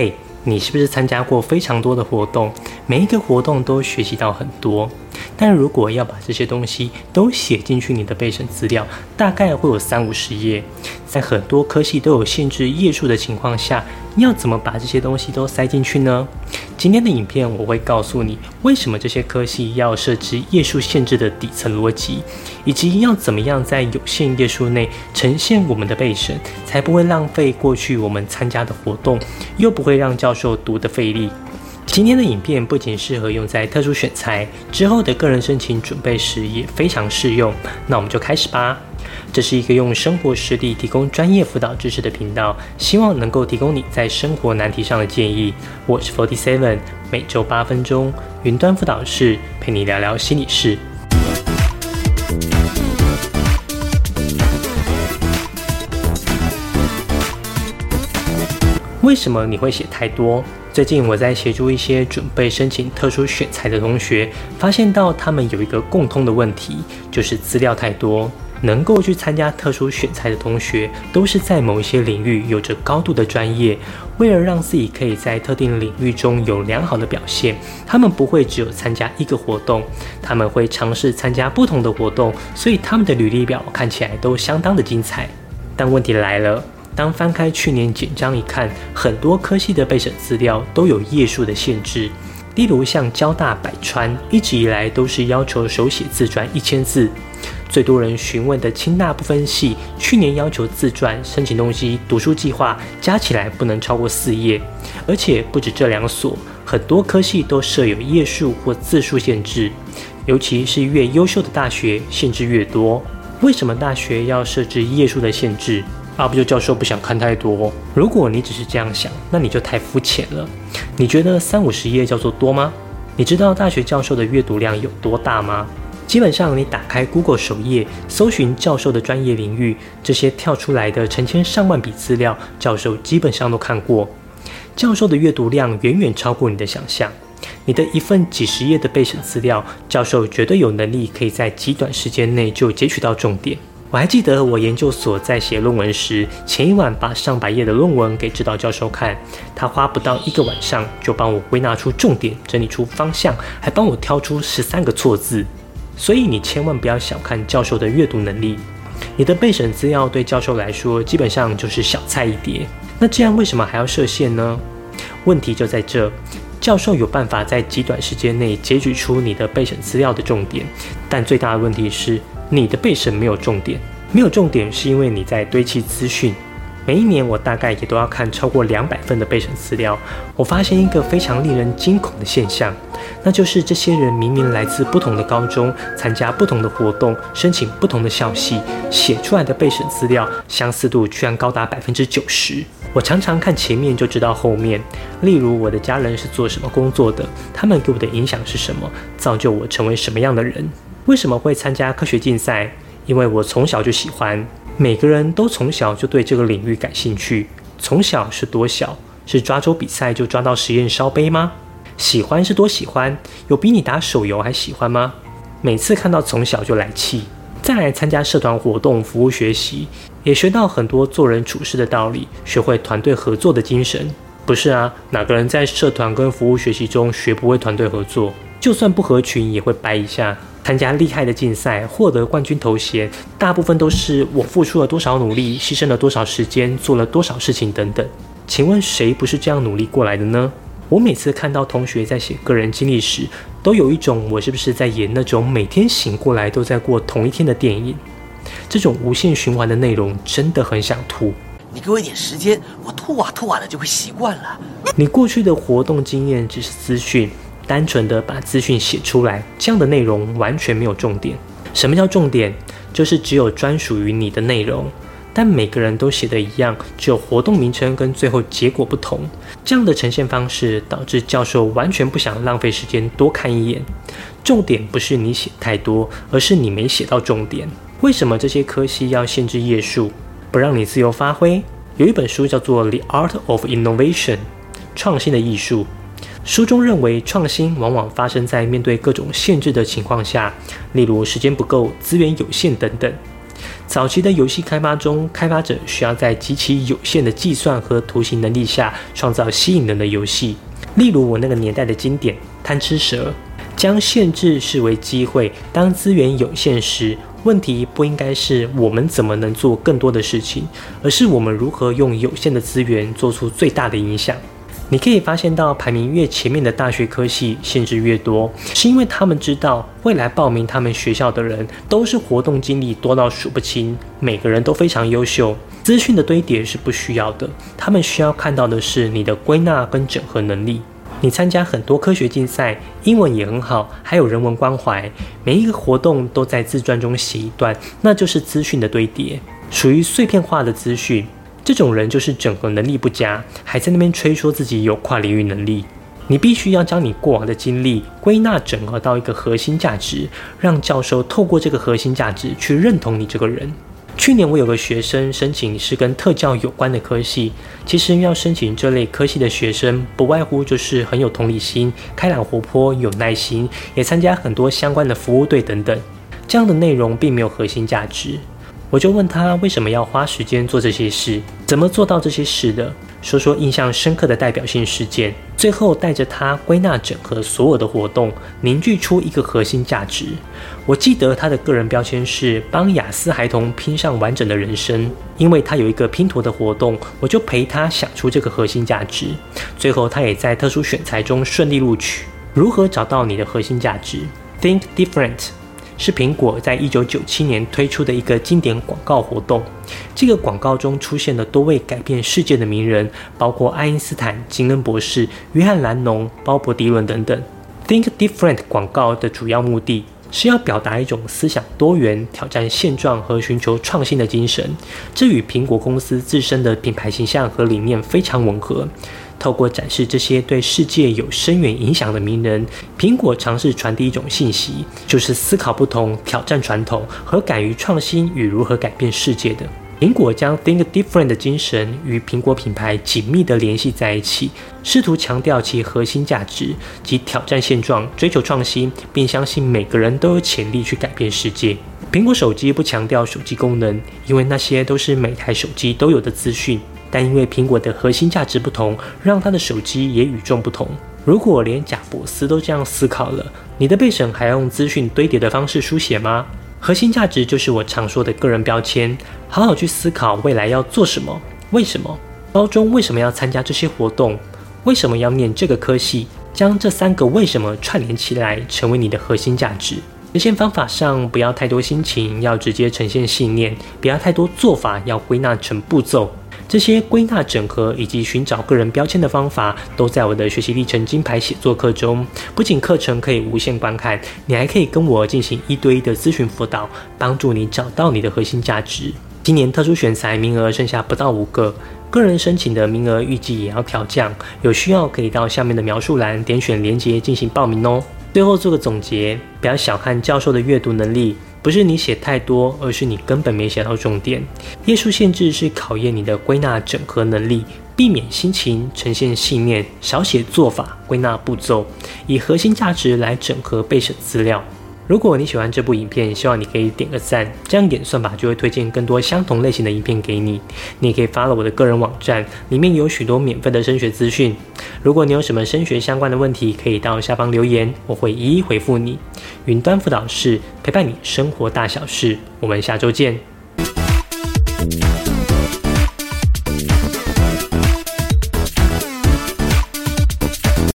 嘿，你是不是参加过非常多的活动？每一个活动都学习到很多。但如果要把这些东西都写进去你的备审资料，大概会有三五十页。在很多科系都有限制页数的情况下，要怎么把这些东西都塞进去呢？今天的影片我会告诉你，为什么这些科系要设置页数限制的底层逻辑，以及要怎么样在有限页数内呈现我们的备审，才不会浪费过去我们参加的活动，又不会让教授读得费力。今天的影片不仅适合用在特殊选材之后的个人申请准备时，也非常适用。那我们就开始吧。这是一个用生活实例提供专业辅导知识的频道，希望能够提供你在生活难题上的建议。我是 Forty Seven，每周八分钟云端辅导室，陪你聊聊心理事。为什么你会写太多？最近我在协助一些准备申请特殊选材的同学，发现到他们有一个共通的问题，就是资料太多。能够去参加特殊选材的同学，都是在某一些领域有着高度的专业。为了让自己可以在特定领域中有良好的表现，他们不会只有参加一个活动，他们会尝试参加不同的活动，所以他们的履历表看起来都相当的精彩。但问题来了。当翻开去年简章一看，很多科系的备审资料都有页数的限制。例如像交大、百川，一直以来都是要求手写自传一千字。最多人询问的清大不分系，去年要求自传、申请东西、读书计划加起来不能超过四页。而且不止这两所，很多科系都设有页数或字数限制。尤其是越优秀的大学，限制越多。为什么大学要设置页数的限制？阿，不就教授不想看太多？如果你只是这样想，那你就太肤浅了。你觉得三五十页叫做多吗？你知道大学教授的阅读量有多大吗？基本上，你打开 Google 首页，搜寻教授的专业领域，这些跳出来的成千上万笔资料，教授基本上都看过。教授的阅读量远远超过你的想象。你的一份几十页的备审资料，教授绝对有能力可以在极短时间内就截取到重点。我还记得我研究所在写论文时，前一晚把上百页的论文给指导教授看，他花不到一个晚上就帮我归纳出重点，整理出方向，还帮我挑出十三个错字。所以你千万不要小看教授的阅读能力，你的备审资料对教授来说基本上就是小菜一碟。那这样为什么还要设限呢？问题就在这，教授有办法在极短时间内截取出你的备审资料的重点，但最大的问题是。你的备审没有重点，没有重点是因为你在堆砌资讯。每一年我大概也都要看超过两百份的备审资料。我发现一个非常令人惊恐的现象，那就是这些人明明来自不同的高中，参加不同的活动，申请不同的校系，写出来的备审资料相似度居然高达百分之九十。我常常看前面就知道后面，例如我的家人是做什么工作的，他们给我的影响是什么，造就我成为什么样的人。为什么会参加科学竞赛？因为我从小就喜欢。每个人都从小就对这个领域感兴趣。从小是多小？是抓周比赛就抓到实验烧杯吗？喜欢是多喜欢？有比你打手游还喜欢吗？每次看到从小就来气。再来参加社团活动，服务学习，也学到很多做人处事的道理，学会团队合作的精神。不是啊，哪个人在社团跟服务学习中学不会团队合作？就算不合群也会掰一下。参加厉害的竞赛，获得冠军头衔，大部分都是我付出了多少努力，牺牲了多少时间，做了多少事情等等。请问谁不是这样努力过来的呢？我每次看到同学在写个人经历时，都有一种我是不是在演那种每天醒过来都在过同一天的电影？这种无限循环的内容真的很想吐。你给我一点时间，我吐啊吐啊的就会习惯了。你过去的活动经验只是资讯。单纯的把资讯写出来，这样的内容完全没有重点。什么叫重点？就是只有专属于你的内容，但每个人都写的一样，只有活动名称跟最后结果不同。这样的呈现方式导致教授完全不想浪费时间多看一眼。重点不是你写太多，而是你没写到重点。为什么这些科系要限制页数，不让你自由发挥？有一本书叫做《The Art of Innovation》，创新的艺术。书中认为，创新往往发生在面对各种限制的情况下，例如时间不够、资源有限等等。早期的游戏开发中，开发者需要在极其有限的计算和图形能力下创造吸引人的游戏。例如我那个年代的经典《贪吃蛇》，将限制视为机会。当资源有限时，问题不应该是我们怎么能做更多的事情，而是我们如何用有限的资源做出最大的影响。你可以发现到排名越前面的大学科系限制越多，是因为他们知道未来报名他们学校的人都是活动经历多到数不清，每个人都非常优秀。资讯的堆叠是不需要的，他们需要看到的是你的归纳跟整合能力。你参加很多科学竞赛，英文也很好，还有人文关怀，每一个活动都在自传中写一段，那就是资讯的堆叠，属于碎片化的资讯。这种人就是整合能力不佳，还在那边吹说自己有跨领域能力。你必须要将你过往的经历归纳整合到一个核心价值，让教授透过这个核心价值去认同你这个人。去年我有个学生申请是跟特教有关的科系，其实要申请这类科系的学生，不外乎就是很有同理心、开朗活泼、有耐心，也参加很多相关的服务队等等。这样的内容并没有核心价值。我就问他为什么要花时间做这些事，怎么做到这些事的？说说印象深刻的代表性事件，最后带着他归纳整合所有的活动，凝聚出一个核心价值。我记得他的个人标签是帮雅思孩童拼上完整的人生，因为他有一个拼图的活动，我就陪他想出这个核心价值。最后他也在特殊选材中顺利录取。如何找到你的核心价值？Think different。是苹果在一九九七年推出的一个经典广告活动。这个广告中出现了多位改变世界的名人，包括爱因斯坦、金恩博士、约翰·兰农、鲍勃·迪伦等等。Think Different 广告的主要目的是要表达一种思想多元、挑战现状和寻求创新的精神。这与苹果公司自身的品牌形象和理念非常吻合。透过展示这些对世界有深远影响的名人，苹果尝试传递一种信息，就是思考不同、挑战传统和敢于创新与如何改变世界的。苹果将 Think Different 的精神与苹果品牌紧密地联系在一起，试图强调其核心价值及挑战现状、追求创新，并相信每个人都有潜力去改变世界。苹果手机不强调手机功能，因为那些都是每台手机都有的资讯。但因为苹果的核心价值不同，让它的手机也与众不同。如果连贾伯斯都这样思考了，你的备审还要用资讯堆叠的方式书写吗？核心价值就是我常说的个人标签。好好去思考未来要做什么，为什么？高中为什么要参加这些活动？为什么要念这个科系？将这三个为什么串联起来，成为你的核心价值。实现方法上不要太多心情，要直接呈现信念；不要太多做法，要归纳成步骤。这些归纳整合以及寻找个人标签的方法，都在我的学习历程金牌写作课中。不仅课程可以无限观看，你还可以跟我进行一对一的咨询辅导，帮助你找到你的核心价值。今年特殊选材名额剩下不到五个，个人申请的名额预计也要调降，有需要可以到下面的描述栏点选连接进行报名哦。最后做个总结，不要小看教授的阅读能力。不是你写太多，而是你根本没写到重点。页数限制是考验你的归纳整合能力，避免心情呈现信念，少写做法，归纳步骤，以核心价值来整合备审资料。如果你喜欢这部影片，希望你可以点个赞，这样点算法就会推荐更多相同类型的影片给你。你也可以发了我的个人网站，里面有许多免费的升学资讯。如果你有什么升学相关的问题，可以到下方留言，我会一一回复你。云端辅导室陪伴你生活大小事，我们下周见。